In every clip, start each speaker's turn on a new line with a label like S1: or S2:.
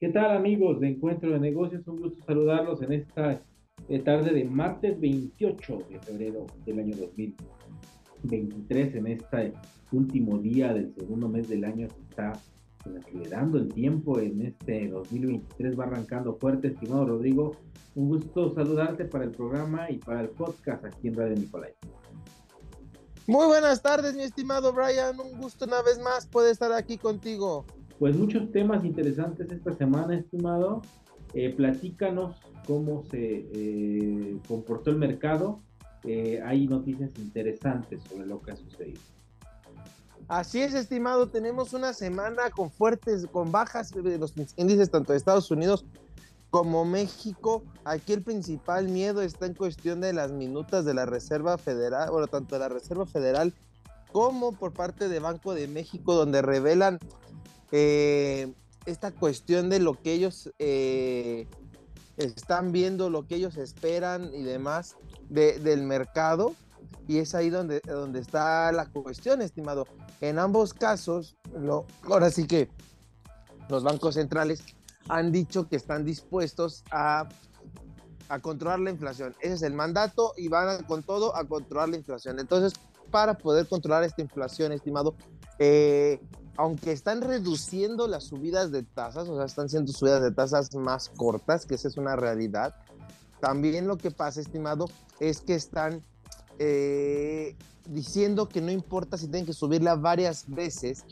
S1: ¿Qué tal amigos de Encuentro de Negocios? Un gusto saludarlos en esta eh, tarde de martes 28 de febrero del año 2023, en este último día del segundo mes del año que está acelerando el tiempo en este 2023, va arrancando fuerte, estimado Rodrigo. Un gusto saludarte para el programa y para el podcast aquí en Radio Nicolai.
S2: Muy buenas tardes, mi estimado Brian. Un gusto una vez más poder estar aquí contigo.
S1: Pues muchos temas interesantes esta semana, estimado. Eh, platícanos cómo se eh, comportó el mercado. Eh, hay noticias interesantes sobre lo que ha sucedido.
S2: Así es, estimado. Tenemos una semana con fuertes, con bajas de los índices tanto de Estados Unidos como México, aquí el principal miedo está en cuestión de las minutas de la Reserva Federal, bueno, tanto de la Reserva Federal como por parte de Banco de México, donde revelan eh, esta cuestión de lo que ellos eh, están viendo, lo que ellos esperan y demás del mercado. Y es ahí donde, donde está la cuestión, estimado. En ambos casos, lo, ahora sí que los bancos centrales han dicho que están dispuestos a, a controlar la inflación. Ese es el mandato y van con todo a controlar la inflación. Entonces, para poder controlar esta inflación, estimado, eh, aunque están reduciendo las subidas de tasas, o sea, están siendo subidas de tasas más cortas, que esa es una realidad, también lo que pasa, estimado, es que están eh, diciendo que no importa si tienen que subirla varias veces,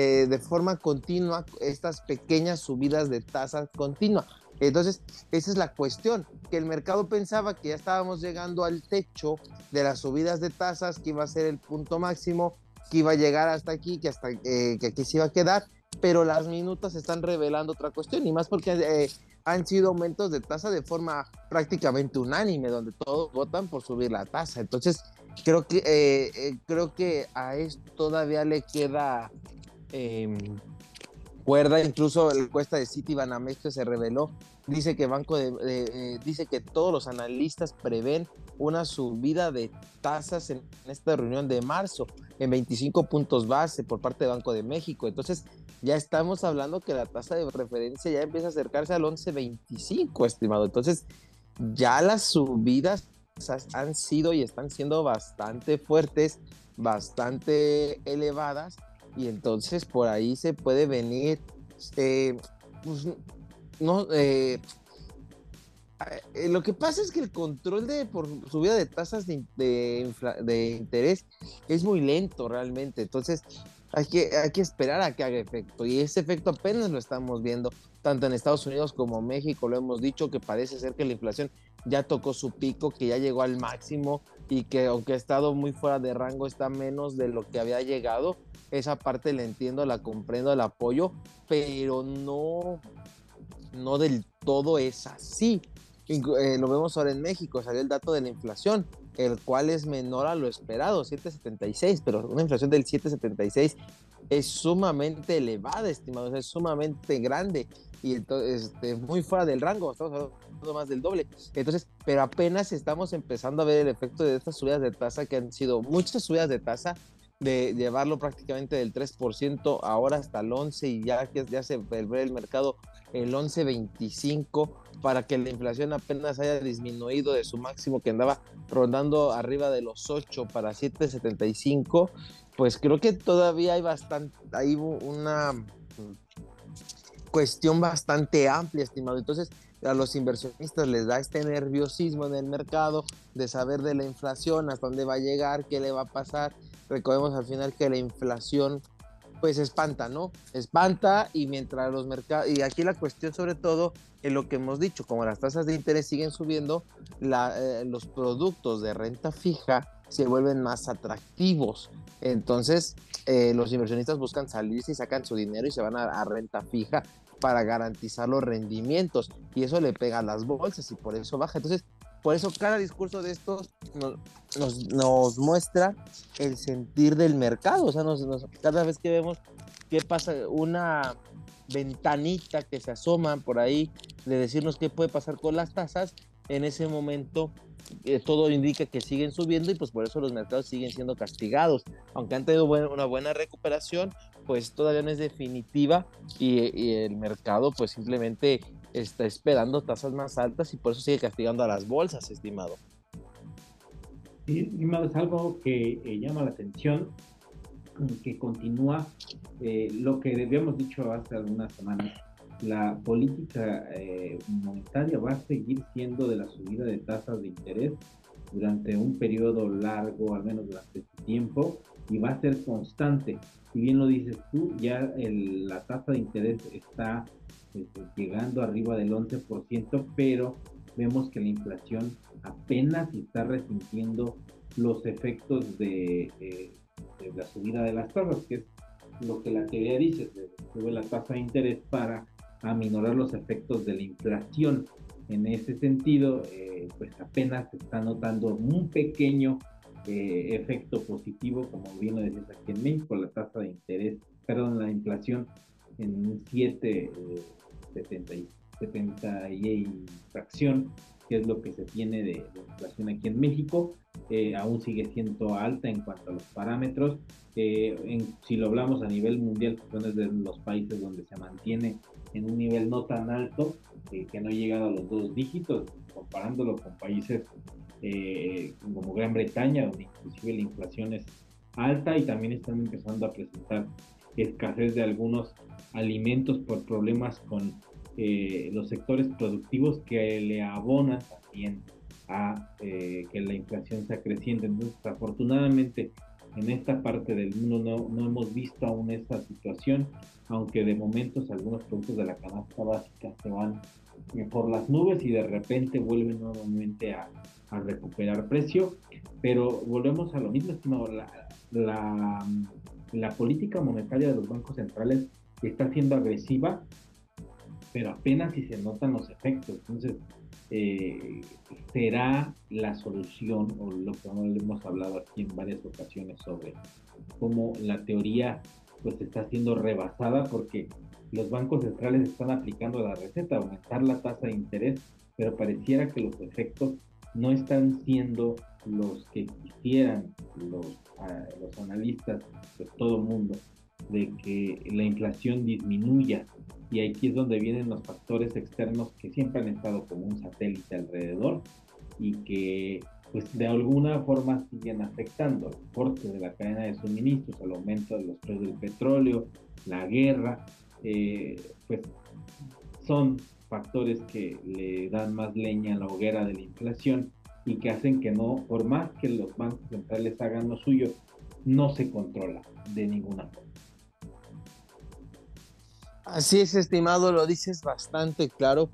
S2: eh, de forma continua estas pequeñas subidas de tasas continua. Entonces, esa es la cuestión, que el mercado pensaba que ya estábamos llegando al techo de las subidas de tasas, que iba a ser el punto máximo, que iba a llegar hasta aquí, que hasta eh, que aquí se iba a quedar, pero las minutas están revelando otra cuestión, y más porque eh, han sido aumentos de tasa de forma prácticamente unánime, donde todos votan por subir la tasa. Entonces, creo que, creo que a esto todavía le queda eh, cuerda, incluso la encuesta de City Banamex que se reveló, dice que Banco de, eh, dice que todos los analistas prevén una subida de tasas en, esta reunión de marzo en 25 puntos base por parte de Banco de México. Entonces, ya estamos hablando que la tasa de referencia ya empieza a acercarse al 11.25, estimado. Entonces, ya las subidas han sido y están siendo bastante fuertes, bastante elevadas y entonces por ahí se puede venir, eh, pues, no, eh, eh, lo que pasa es que el control de por subida de tasas de, de, interés es muy lento realmente, entonces hay que, hay que esperar a que haga efecto y ese efecto apenas lo estamos viendo tanto en Estados Unidos como México, lo hemos dicho que parece ser que la inflación ya tocó su pico, que ya llegó al máximo y que aunque ha estado muy fuera de rango está menos de lo que había llegado esa parte la entiendo, la comprendo, el apoyo, pero no, no del todo es así. Eh, lo vemos ahora en México, salió el dato de la inflación, el cual es menor a lo esperado, 7.76, pero una inflación del 7.76 es sumamente elevada, estimado, es sumamente grande y entonces este, muy fuera del rango, estamos hablando más del doble. Entonces, pero apenas estamos empezando a ver el efecto de estas subidas de tasa que han sido muchas subidas de tasa de llevarlo prácticamente del 3% ahora hasta el 11 y ya ya se ve el mercado el 11.25 para que la inflación apenas haya disminuido de su máximo que andaba rondando arriba de los 8 para 7.75 pues creo que todavía hay bastante hay una cuestión bastante amplia estimado entonces a los inversionistas les da este nerviosismo en el mercado de saber de la inflación, hasta dónde va a llegar, qué le va a pasar. Recordemos al final que la inflación pues espanta, ¿no? Espanta y mientras los mercados, y aquí la cuestión sobre todo en lo que hemos dicho, como las tasas de interés siguen subiendo, eh, los productos de renta fija se vuelven más atractivos. Entonces, eh, los inversionistas buscan salirse y sacan su dinero y se van a renta fija para garantizar los rendimientos y eso le pega a las bolsas y por eso baja. Entonces, por eso cada discurso de estos nos, nos, muestra el sentir del mercado. O sea, cada vez que vemos qué pasa, una ventanita que se asoma por ahí de decirnos qué puede pasar con las tasas, en ese momento eh, todo indica que siguen subiendo y pues por eso los mercados siguen siendo castigados. Aunque han tenido una buena recuperación, pues todavía no es definitiva y, el mercado pues simplemente está esperando tasas más altas y por eso sigue castigando a las bolsas, estimado.
S1: Sí, estimado, es algo que eh, llama la atención, que continúa eh, lo que habíamos dicho hace algunas semanas la política eh, monetaria va a seguir siendo de la subida de tasas de interés durante un periodo largo, al menos durante este tiempo, y va a ser constante. Si bien lo dices tú, ya la tasa de interés está este, llegando arriba del 11%, pero vemos que la inflación apenas está resintiendo los efectos de, la subida de las tasas, que es lo que la teoría dice, sube la tasa de interés para a minorar los efectos de la inflación. En ese sentido, eh, pues apenas se está notando un pequeño eh, efecto positivo, como bien lo decías aquí en México, la tasa de interés, perdón, la inflación en 7,70 eh, 70 y fracción, que es lo que se tiene de, inflación aquí en México, aún sigue siendo alta en cuanto a los parámetros. En, si lo hablamos a nivel mundial, es de los países donde se mantiene en un nivel no tan alto, eh, que no ha llegado a los dos dígitos, comparándolo con países eh, como Gran Bretaña, donde inclusive la inflación es alta y también están empezando a presentar escasez de algunos alimentos por problemas con eh, los sectores productivos que le abonan también a que la inflación sea creciente. Entonces, afortunadamente, en esta parte del mundo no, no hemos visto aún esta situación aunque de momentos algunos productos de la canasta básica se van eh, por las nubes y de repente vuelven nuevamente a, recuperar precio. Pero volvemos a lo mismo, estimado. La, la, política monetaria de los bancos centrales está siendo agresiva, pero apenas si se notan los efectos. Entonces, eh, será la solución, o lo que hemos hablado aquí en varias ocasiones sobre cómo la teoría pues está siendo rebasada porque los bancos centrales están aplicando la receta, aumentar la tasa de interés, pero pareciera que los efectos no están siendo los que quisieran los, ah, los analistas de todo el mundo, de que la inflación disminuya. Y aquí es donde vienen los factores externos que siempre han estado como un satélite alrededor y que pues de alguna forma siguen afectando el corte de la cadena de suministros, el aumento de los precios del petróleo, la guerra, eh, pues son factores que le dan más leña a la hoguera de la inflación y que hacen que no, por más que los bancos centrales hagan lo suyo, no se controla de ninguna forma.
S2: Así es, estimado, lo dices bastante claro.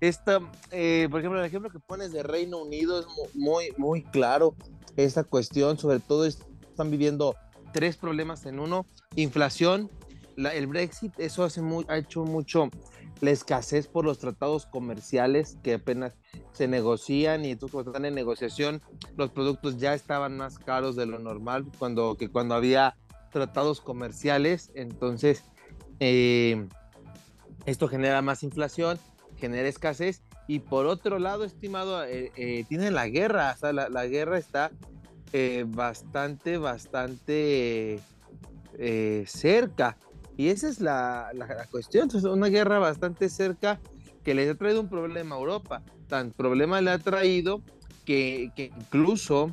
S2: Esta, eh, por ejemplo, el ejemplo que pones de Reino Unido es muy, muy claro. Esta cuestión, sobre todo, están viviendo tres problemas en uno: inflación, el Brexit, eso hace ha hecho mucho la escasez por los tratados comerciales que apenas se negocian y entonces cuando están en negociación los productos ya estaban más caros de lo normal cuando que cuando había tratados comerciales entonces eh, esto genera más inflación genera escasez. Y por otro lado, estimado, eh, eh, tiene la guerra, o sea, la, guerra está eh, bastante, bastante cerca. Y esa es la, cuestión, es una guerra bastante cerca que le ha traído un problema a Europa. Tan problema le ha traído que incluso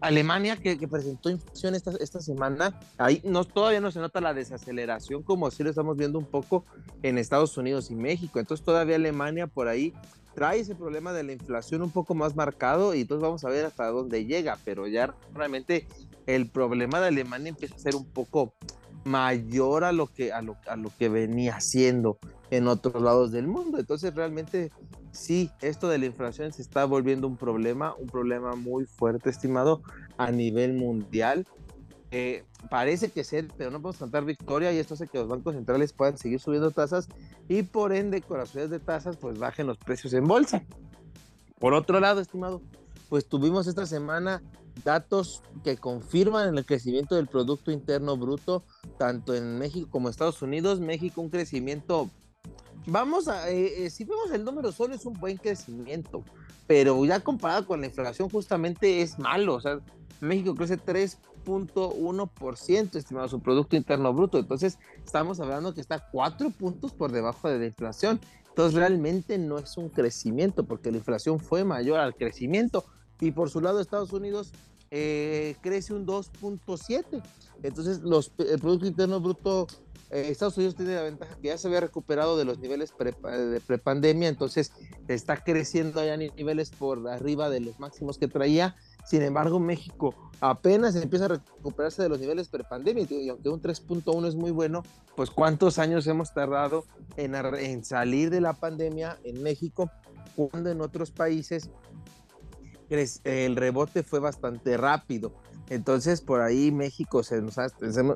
S2: Alemania que, presentó inflación esta, esta, semana, ahí no, todavía no se nota la desaceleración como así lo estamos viendo un poco en Estados Unidos y México. Entonces todavía Alemania por ahí trae ese problema de la inflación un poco más marcado y entonces vamos a ver hasta dónde llega, pero ya realmente el problema de Alemania empieza a ser un poco mayor a lo que, a lo, a lo que venía siendo en otros lados del mundo. Entonces realmente sí, esto de la inflación se está volviendo un problema, un problema muy fuerte, estimado, a nivel mundial. Eh, parece que ser, pero no podemos cantar victoria y esto hace que los bancos centrales puedan seguir subiendo tasas y por ende con las subidas de tasas pues bajen los precios en bolsa. Por otro lado, estimado, pues tuvimos esta semana datos que confirman el crecimiento del Producto Interno Bruto, tanto en México como Estados Unidos. México un crecimiento vamos a, eh, eh, si vemos el número solo es un buen crecimiento, pero ya comparado con la inflación justamente es malo, o sea, México crece 3.1%, estimado su Producto Interno Bruto, entonces estamos hablando que está cuatro puntos por debajo de la inflación, entonces realmente no es un crecimiento, porque la inflación fue mayor al crecimiento, y por su lado Estados Unidos eh, crece un 2.7, entonces los, el Producto Interno Bruto eh, Estados Unidos tiene la ventaja que ya se había recuperado de los niveles pre, de prepandemia, entonces está creciendo ya niveles por arriba de los máximos que traía. Sin embargo, México apenas empieza a recuperarse de los niveles prepandemia y aunque un 3.1 es muy bueno, pues cuántos años hemos tardado en, en salir de la pandemia en México cuando en otros países el rebote fue bastante rápido. Entonces, por ahí México se nos,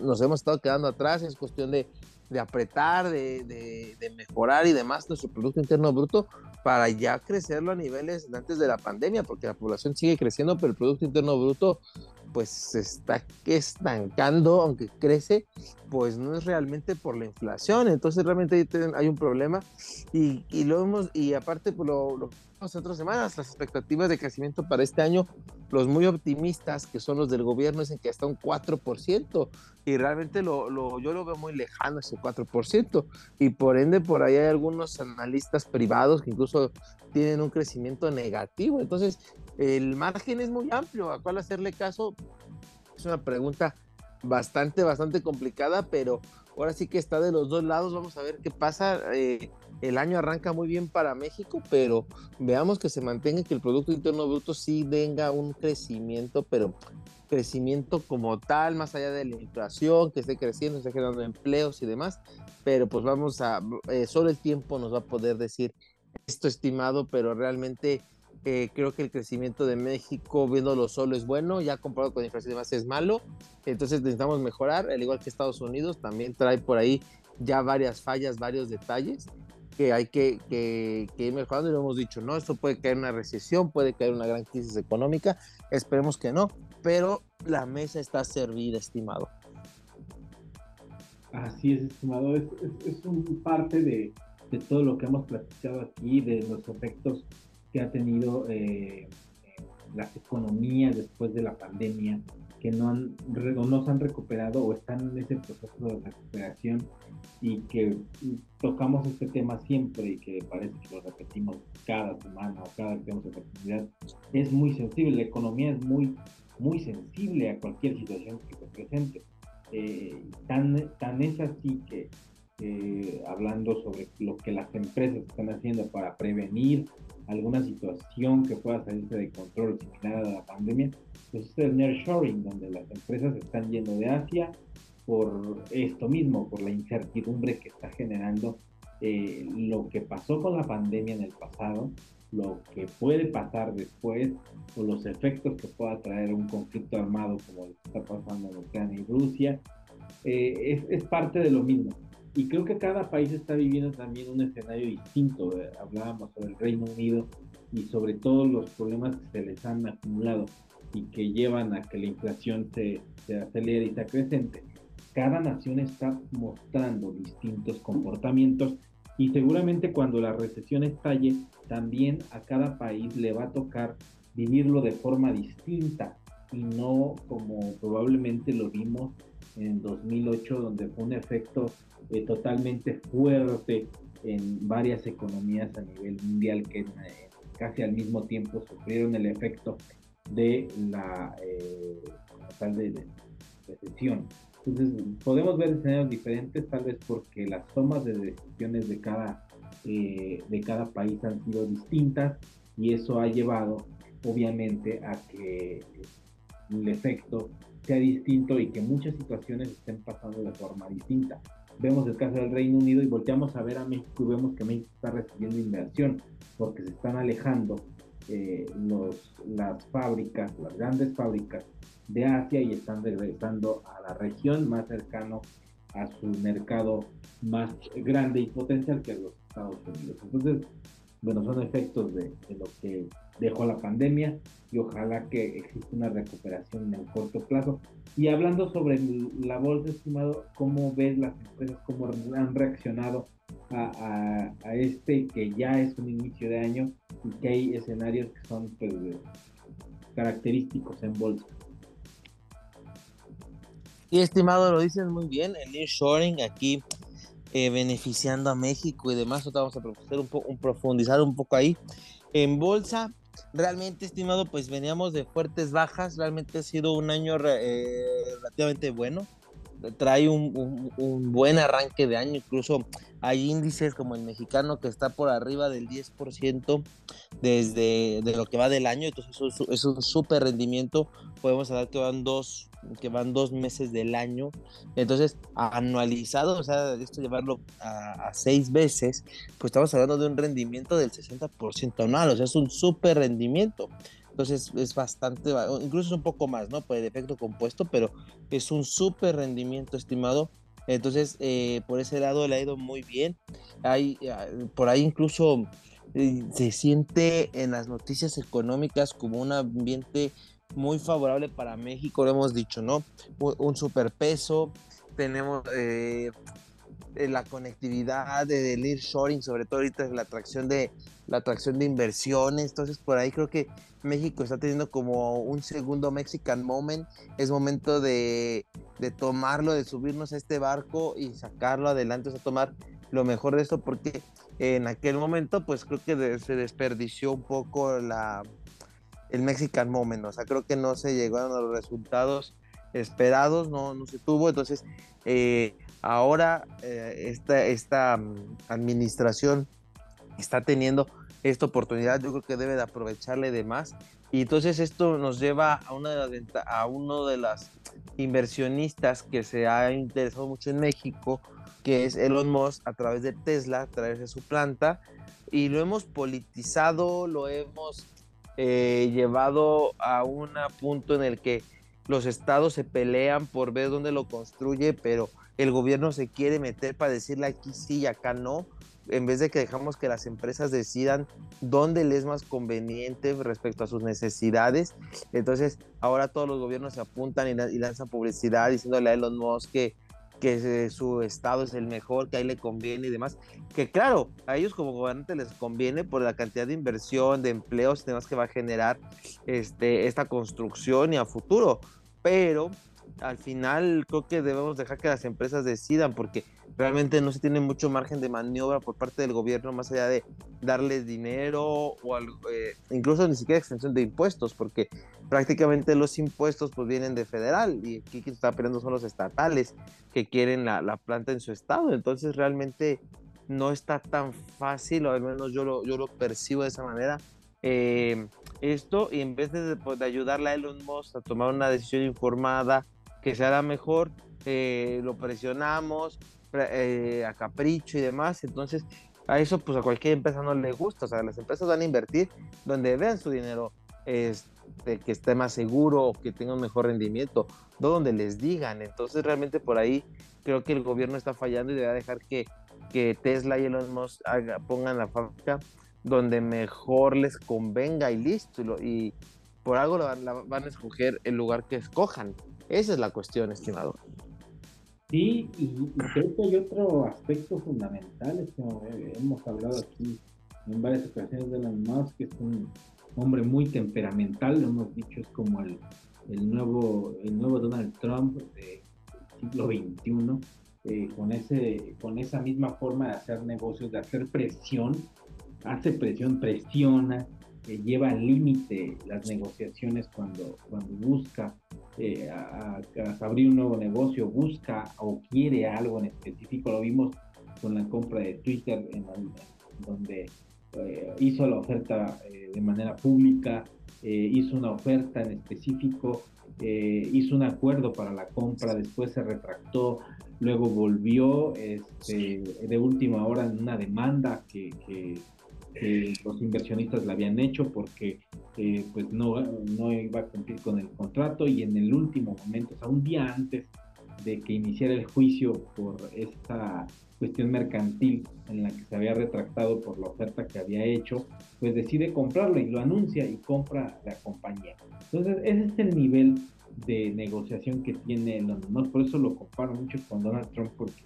S2: nos hemos estado quedando atrás, es cuestión de, de apretar, de, de, mejorar y demás nuestro Producto Interno Bruto para ya crecerlo a niveles antes de la pandemia, porque la población sigue creciendo, pero el Producto Interno Bruto pues está estancando, aunque crece, pues no es realmente por la inflación, entonces realmente hay un problema. Y, y lo hemos, y aparte pues lo, lo hace otras semanas, las expectativas de crecimiento para este año, los muy optimistas, que son los del gobierno, dicen que hasta un 4%, y realmente lo, yo lo veo muy lejano ese 4%, y por ende por ahí hay algunos analistas privados que incluso tienen un crecimiento negativo, entonces el margen es muy amplio, ¿a cuál hacerle caso? Es una pregunta bastante, bastante complicada, pero ahora sí que está de los dos lados, vamos a ver qué pasa. Eh, el año arranca muy bien para México, pero veamos que se mantenga que el Producto Interno Bruto sí tenga un crecimiento, pero crecimiento como tal, más allá de la inflación, que esté creciendo, esté generando empleos y demás, pero pues vamos a, eh, solo el tiempo nos va a poder decir esto estimado, pero realmente eh, creo que el crecimiento de México, viéndolo solo, es bueno, ya comparado con la inflación y demás es malo, entonces necesitamos mejorar, al igual que Estados Unidos, también trae por ahí ya varias fallas, varios detalles, que hay que, que, ir mejorando y lo hemos dicho, ¿no? Esto puede caer una recesión, puede caer una gran crisis económica, esperemos que no, pero la mesa está servida, estimado.
S1: Así es, estimado, es, es, un parte de, de, todo lo que hemos platicado aquí, de los efectos que ha tenido eh, las economías después de la pandemia, que no, han, no se han recuperado o están en ese proceso de recuperación y que tocamos este tema siempre y que parece que lo repetimos cada semana o cada que tenemos oportunidad, es muy sensible. La economía es muy, muy sensible a cualquier situación que se presente. Eh, tan, tan es así que hablando sobre lo que las empresas están haciendo para prevenir alguna situación que pueda salirse de control similar a la pandemia, pues es el nearshoring, donde las empresas están yendo de Asia por esto mismo, por la incertidumbre que está generando eh, lo que pasó con la pandemia en el pasado, lo que puede pasar después o los efectos que pueda traer un conflicto armado como el que está pasando en Ucrania y Rusia, eh, es, es, parte de lo mismo. Y creo que cada país está viviendo también un escenario distinto. Eh, hablábamos sobre el Reino Unido y sobre todos los problemas que se les han acumulado y que llevan a que la inflación se, se acelere y sea creciente cada nación está mostrando distintos comportamientos y seguramente cuando la recesión estalle, también a cada país le va a tocar vivirlo de forma distinta y no como probablemente lo vimos en 2008, donde fue un efecto eh, totalmente fuerte en varias economías a nivel mundial que eh, casi al mismo tiempo sufrieron el efecto de la eh, tal de recesión. Entonces, podemos ver escenarios diferentes, tal vez porque las tomas de decisiones de cada, eh, de cada país han sido distintas y eso ha llevado, obviamente, a que el efecto sea distinto y que muchas situaciones estén pasando de forma distinta. Vemos el caso del Reino Unido y volteamos a ver a México y vemos que México está recibiendo inversión porque se están alejando eh, los, las fábricas, las grandes fábricas de Asia y están regresando a la región más cercano a su mercado más grande y potencial que los Estados Unidos. Entonces, bueno, son efectos de, lo que dejó la pandemia y ojalá que exista una recuperación en el corto plazo. Y hablando sobre la bolsa, estimado, ¿cómo ves las empresas, cómo han reaccionado a, este que ya es un inicio de año y que hay escenarios que son pues, característicos en bolsa.
S2: Y estimado, lo dices muy bien, el nearshoring aquí eh, beneficiando a México y demás, vamos a un, un profundizar un poco ahí. En bolsa, realmente, estimado, pues veníamos de fuertes bajas, realmente ha sido un año eh, relativamente bueno. Trae un, buen arranque de año, incluso hay índices como el mexicano que está por arriba del 10% desde de lo que va del año, entonces eso es un súper rendimiento, podemos hablar que van dos que van dos meses del año, entonces anualizado, o sea, esto llevarlo a, a seis veces, pues estamos hablando de un rendimiento del 60% anual, o sea, es un súper rendimiento. Entonces es bastante, incluso es un poco más, ¿no? Por el efecto compuesto, pero es un súper rendimiento estimado. Entonces, eh, por ese lado le ha ido muy bien. Hay, ah, por ahí incluso eh, se siente en las noticias económicas como un ambiente muy favorable para México, lo hemos dicho, ¿no? Un, superpeso, tenemos eh, la conectividad, del nearshoring, sobre todo ahorita la atracción de la atracción de inversiones, entonces por ahí creo que México está teniendo como un segundo Mexican Moment. Es momento de, tomarlo, de subirnos a este barco y sacarlo adelante, o sea, tomar lo mejor de esto, porque en aquel momento, pues creo que se desperdició un poco la, el Mexican Moment, o sea, creo que no se llegaron a los resultados esperados, no, no se tuvo, entonces eh, ahora eh, esta, esta mm, administración está teniendo esta oportunidad, yo creo que debe de aprovecharle de más. Y entonces esto nos lleva a, una de las, a uno de las inversionistas que se ha interesado mucho en México, que es Elon Musk a través de Tesla, a través de su planta, y lo hemos politizado, lo hemos eh, llevado a un punto en el que los estados se pelean por ver dónde lo construye, pero el gobierno se quiere meter para decirle aquí sí y acá no en vez de que dejamos que las empresas decidan dónde les es más conveniente respecto a sus necesidades. Entonces, ahora todos los gobiernos se apuntan y, lanzan publicidad diciéndole a Elon Musk que, que su estado es el mejor, que ahí le conviene y demás. Que claro, a ellos como gobernantes les conviene por la cantidad de inversión, de empleos y demás que va a generar este, esta construcción y a futuro. Pero al final creo que debemos dejar que las empresas decidan porque realmente no se tiene mucho margen de maniobra por parte del gobierno más allá de darles dinero o eh, incluso ni siquiera extensión de impuestos porque prácticamente los impuestos pues vienen de federal y aquí quien está peleando son los estatales que quieren la, planta en su estado. Entonces realmente no está tan fácil o al menos yo lo, yo lo percibo de esa manera eh, esto y en vez de, pues, de ayudarle a Elon Musk a tomar una decisión informada que sea la mejor eh, lo presionamos eh, a capricho y demás. Entonces, a eso pues a cualquier empresa no le gusta. O sea, las empresas van a invertir donde vean su dinero este, que esté más seguro o que tenga un mejor rendimiento, no donde les digan. Entonces, realmente por ahí creo que el gobierno está fallando y debe dejar que, que Tesla y Elon Musk pongan la fábrica donde mejor les convenga y listo. Y, por algo van a escoger el lugar que escojan. Esa es la cuestión, estimado.
S1: Sí, y, creo que hay otro aspecto fundamental, que hemos hablado aquí en varias ocasiones de Elon Musk, que es un hombre muy temperamental, lo hemos dicho, es como el, el nuevo, el nuevo Donald Trump del siglo XXI, eh, con, ese, con esa misma forma de hacer negocios, de hacer presión, hace presión, presiona, eh, lleva al límite las negociaciones cuando, cuando busca eh, a, abrir un nuevo negocio, busca o quiere algo en específico. Lo vimos con la compra de Twitter, en, donde eh, hizo la oferta eh, de manera pública, hizo una oferta en específico, hizo un acuerdo para la compra, después se retractó, luego volvió este, de última hora en una demanda que, que los inversionistas la habían hecho porque eh, pues no, no iba a cumplir con el contrato y en el último momento, o sea, un día antes de que iniciara el juicio por esta cuestión mercantil en la que se había retractado por la oferta que había hecho, pues decide comprarlo y lo anuncia y compra la compañía. Entonces, ese es el nivel de negociación que tiene Elon Musk, por eso lo comparo mucho con Donald Trump, porque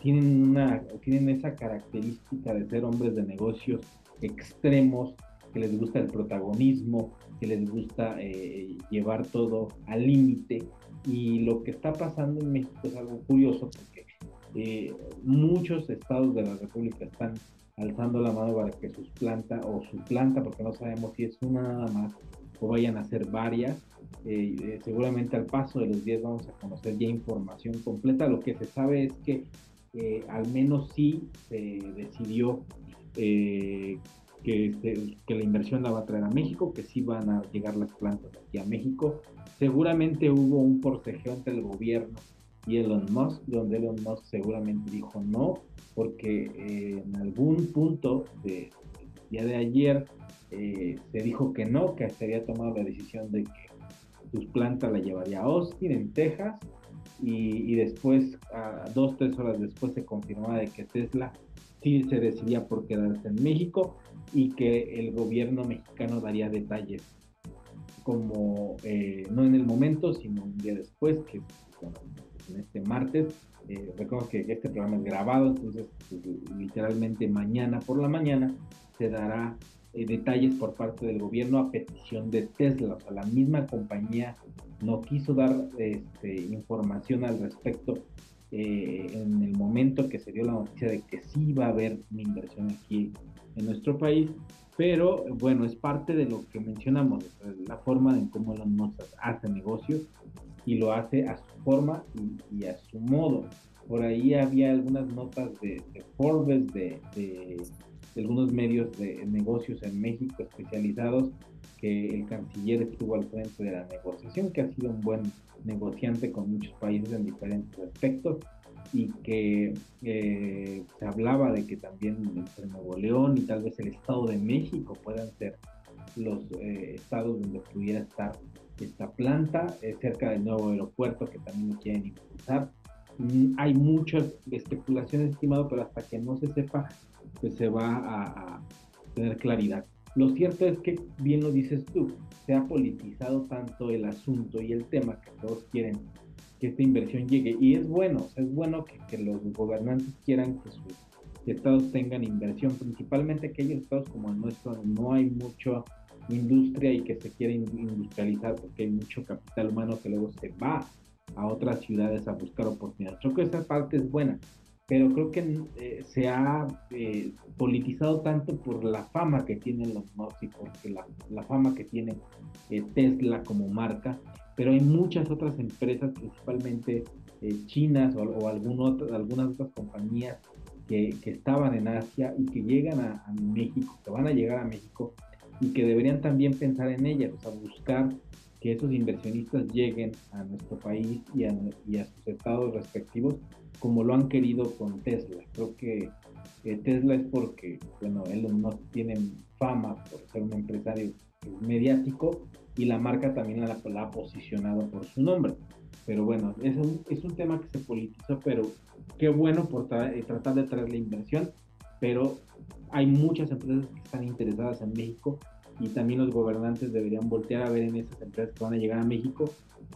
S1: tienen, una, tienen esa característica de ser hombres de negocios extremos, que les gusta el protagonismo, que les gusta eh, llevar todo al límite. Y lo que está pasando en México es algo curioso porque eh, muchos estados de la República están alzando la mano para que sus plantas, o su planta, porque no sabemos si es una nada más, o vayan a ser varias. Eh, seguramente al paso de los días vamos a conocer ya información completa. Lo que se sabe es que al menos sí se decidió que que, la inversión la va a traer a México, que sí van a llegar las plantas aquí a México. Seguramente hubo un forcejeo entre el gobierno y Elon Musk, donde Elon Musk seguramente dijo no, porque eh, en algún punto de, día de ayer eh, se dijo que no, que se había tomado la decisión de que sus plantas la llevaría a Austin, en Texas, y, y después, a dos, tres horas después, se confirmaba de que Tesla sí se decidía por quedarse en México y que el gobierno mexicano daría detalles como eh, no en el momento, sino un día después, que en este martes. Eh, recuerdo que este programa es grabado, entonces pues, literalmente mañana por la mañana se dará eh, detalles por parte del gobierno a petición de Tesla. O sea, la misma compañía no quiso dar este, información al respecto eh, en el momento que se dio la noticia de que sí va a haber una inversión aquí en nuestro país, pero bueno, es parte de lo que mencionamos, la forma en cómo Elon Musk hace negocios y lo hace a su forma y, a su modo. Por ahí había algunas notas de, Forbes, de, de, algunos medios de negocios en México especializados, que el canciller estuvo al frente de la negociación, que ha sido un buen negociante con muchos países en diferentes aspectos y que eh, se hablaba de que también entre Nuevo León y tal vez el Estado de México puedan ser los eh, estados donde pudiera estar esta planta, eh, cerca del nuevo aeropuerto que también lo quieren impulsar. Mm, hay muchas especulaciones, estimado, pero hasta que no se sepa, pues se va a tener claridad. Lo cierto es que, bien lo dices tú, se ha politizado tanto el asunto y el tema que todos quieren que esta inversión llegue. Y es bueno, es bueno que, los gobernantes quieran que sus estados tengan inversión, principalmente aquellos estados como el nuestro, no hay mucha industria y que se quiere industrializar porque hay mucho capital humano que luego se va a otras ciudades a buscar oportunidades. Creo que esa parte es buena pero creo que eh, se ha eh, politizado tanto por la fama que tienen los y porque la, la fama que tiene eh, Tesla como marca, pero hay muchas otras empresas, principalmente chinas o, o algunas otras compañías que, que, estaban en Asia y que llegan a, a, México, que van a llegar a México y que deberían también pensar en ellas, o sea, buscar que esos inversionistas lleguen a nuestro país y a, y a sus estados respectivos como lo han querido con Tesla. Creo que Tesla es porque, bueno, Elon Musk tiene fama por ser un empresario mediático y la marca también la, ha posicionado por su nombre. Pero bueno, es un, es un tema que se politiza, pero qué bueno por eh, tratar de traer la inversión, pero hay muchas empresas que están interesadas en México y también los gobernantes deberían voltear a ver en esas empresas que van a llegar a México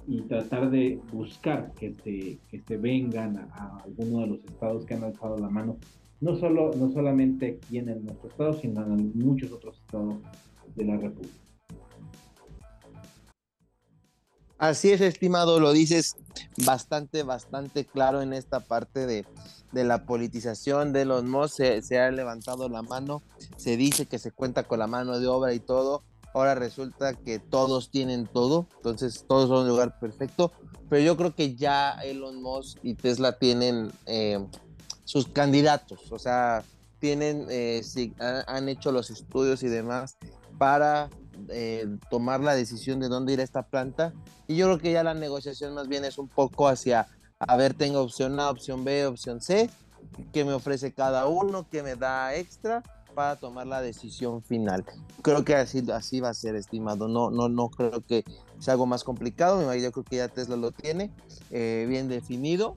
S1: y tratar de buscar que se, que se vengan a, alguno de los estados que han alzado la mano, no, solo, no solamente aquí en nuestro estado, sino en muchos otros estados de la República.
S2: Así es, estimado, lo dices bastante, bastante claro en esta parte de, de la politización de los MOS. Se, ha levantado la mano, se dice que se cuenta con la mano de obra y todo, ahora resulta que todos tienen todo, entonces todos son un lugar perfecto, pero yo creo que ya Elon Musk y Tesla tienen eh, sus candidatos, o sea, tienen, eh, han hecho los estudios y demás para eh, tomar la decisión de dónde ir a esta planta, y yo creo que ya la negociación más bien es un poco hacia, a ver, tengo opción A, opción B, opción C, qué me ofrece cada uno, qué me da extra, para tomar la decisión final. Creo que así, así va a ser, estimado. No, no, no creo que sea algo más complicado. Yo creo que ya Tesla lo tiene eh, bien definido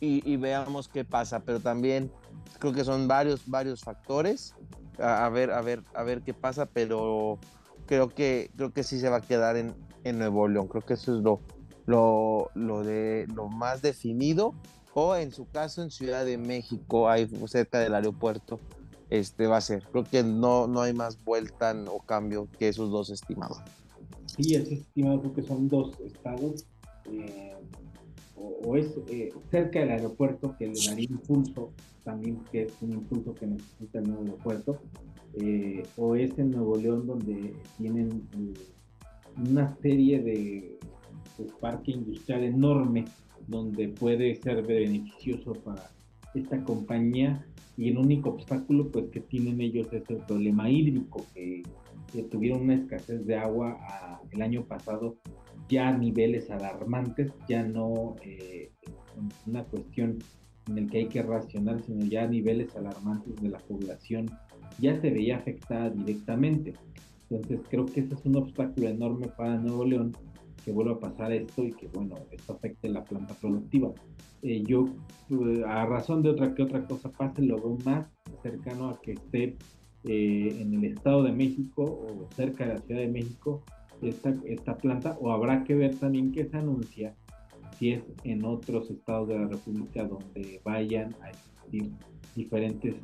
S2: y, veamos qué pasa. Pero también creo que son varios, varios factores. A, ver, a ver, a ver qué pasa. Pero creo que, creo que sí se va a quedar en, en Nuevo León. Creo que eso es lo, lo, lo, de, lo más definido o en su caso en Ciudad de México, ahí cerca del aeropuerto, este va a ser. Creo que no, no hay más vuelta o cambio que esos dos estimados.
S1: Sí, es estimado, creo que son dos estados. Eh, o, es eh, cerca del aeropuerto que le daría impulso, también que es un impulso que necesita el nuevo aeropuerto, eh, o es en Nuevo León donde tienen una serie de pues, parque industrial enorme donde puede ser beneficioso para esta compañía y el único obstáculo pues que tienen ellos es el problema hídrico que, tuvieron una escasez de agua el año pasado ya a niveles alarmantes ya no eh, una cuestión en el que hay que racionar sino ya a niveles alarmantes de la población ya se veía afectada directamente. Entonces creo que ese es un obstáculo enorme para Nuevo León que vuelva a pasar esto y que, bueno, esto afecte la planta productiva. Eh, yo, eh, a razón de otra que otra cosa pase, lo veo más cercano a que esté eh, en el Estado de México o cerca de la Ciudad de México esta, esta planta, o habrá que ver también qué se anuncia si es en otros estados de la República donde vayan a existir diferentes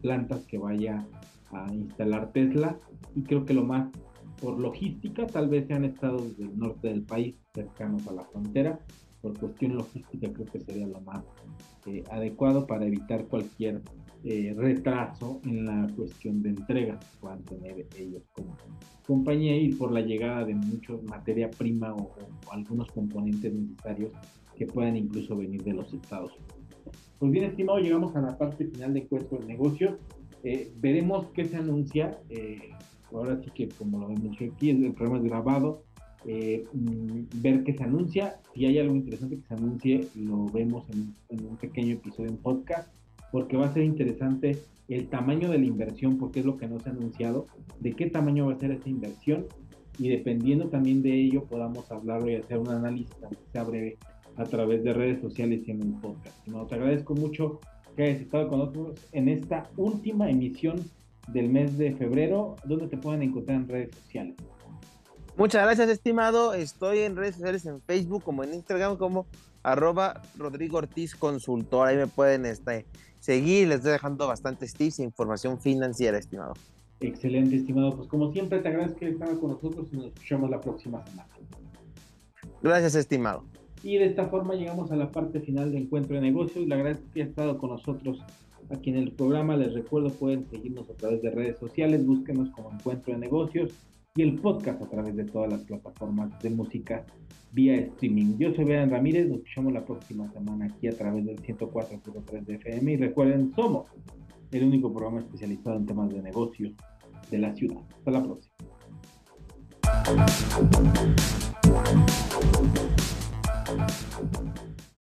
S1: plantas que vaya a instalar Tesla. Y creo que lo más por logística, tal vez sean estados del norte del país cercanos a la frontera. Por cuestión logística creo que sería lo más eh, adecuado para evitar cualquier eh, retraso en la cuestión de entrega que puedan tener ellos como compañía y por la llegada de mucho materia prima o, algunos componentes necesarios que puedan incluso venir de los Estados Unidos. Pues bien, estimado, llegamos a la parte final de encuentro de negocios. Eh, veremos qué se anuncia ahora sí que como lo vemos aquí, el programa es grabado, eh, mm, ver qué se anuncia, si hay algo interesante que se anuncie, lo vemos en, un pequeño episodio en podcast, porque va a ser interesante el tamaño de la inversión, porque es lo que no se ha anunciado, de qué tamaño va a ser esta inversión, y dependiendo también de ello podamos hablarlo y hacer un análisis, aunque sea breve, a través de redes sociales y en un podcast. Te agradezco mucho que hayas estado con nosotros en esta última emisión del mes de febrero, ¿dónde te pueden encontrar en redes sociales?
S2: Muchas gracias, estimado. Estoy en redes sociales, en Facebook como en Instagram como arroba Rodrigo Ortiz Consultor. Ahí me pueden este, seguir. Les estoy dejando bastantes tips e información financiera, estimado.
S1: Excelente, estimado. Pues como siempre, te agradezco que estabas con nosotros y nos escuchamos la próxima semana.
S2: Gracias, estimado.
S1: Y de esta forma llegamos a la parte final de Encuentro de Negocios. Le agradezco que haya estado con nosotros aquí en el programa. Les recuerdo, pueden seguirnos a través de redes sociales, búsquenos como Encuentro de Negocios y el podcast a través de todas las plataformas de música vía streaming. Yo soy Beran Ramírez, nos escuchamos la próxima semana aquí a través del 104.3 de FM y recuerden, somos el único programa especializado en temas de negocios de la ciudad. Hasta la próxima.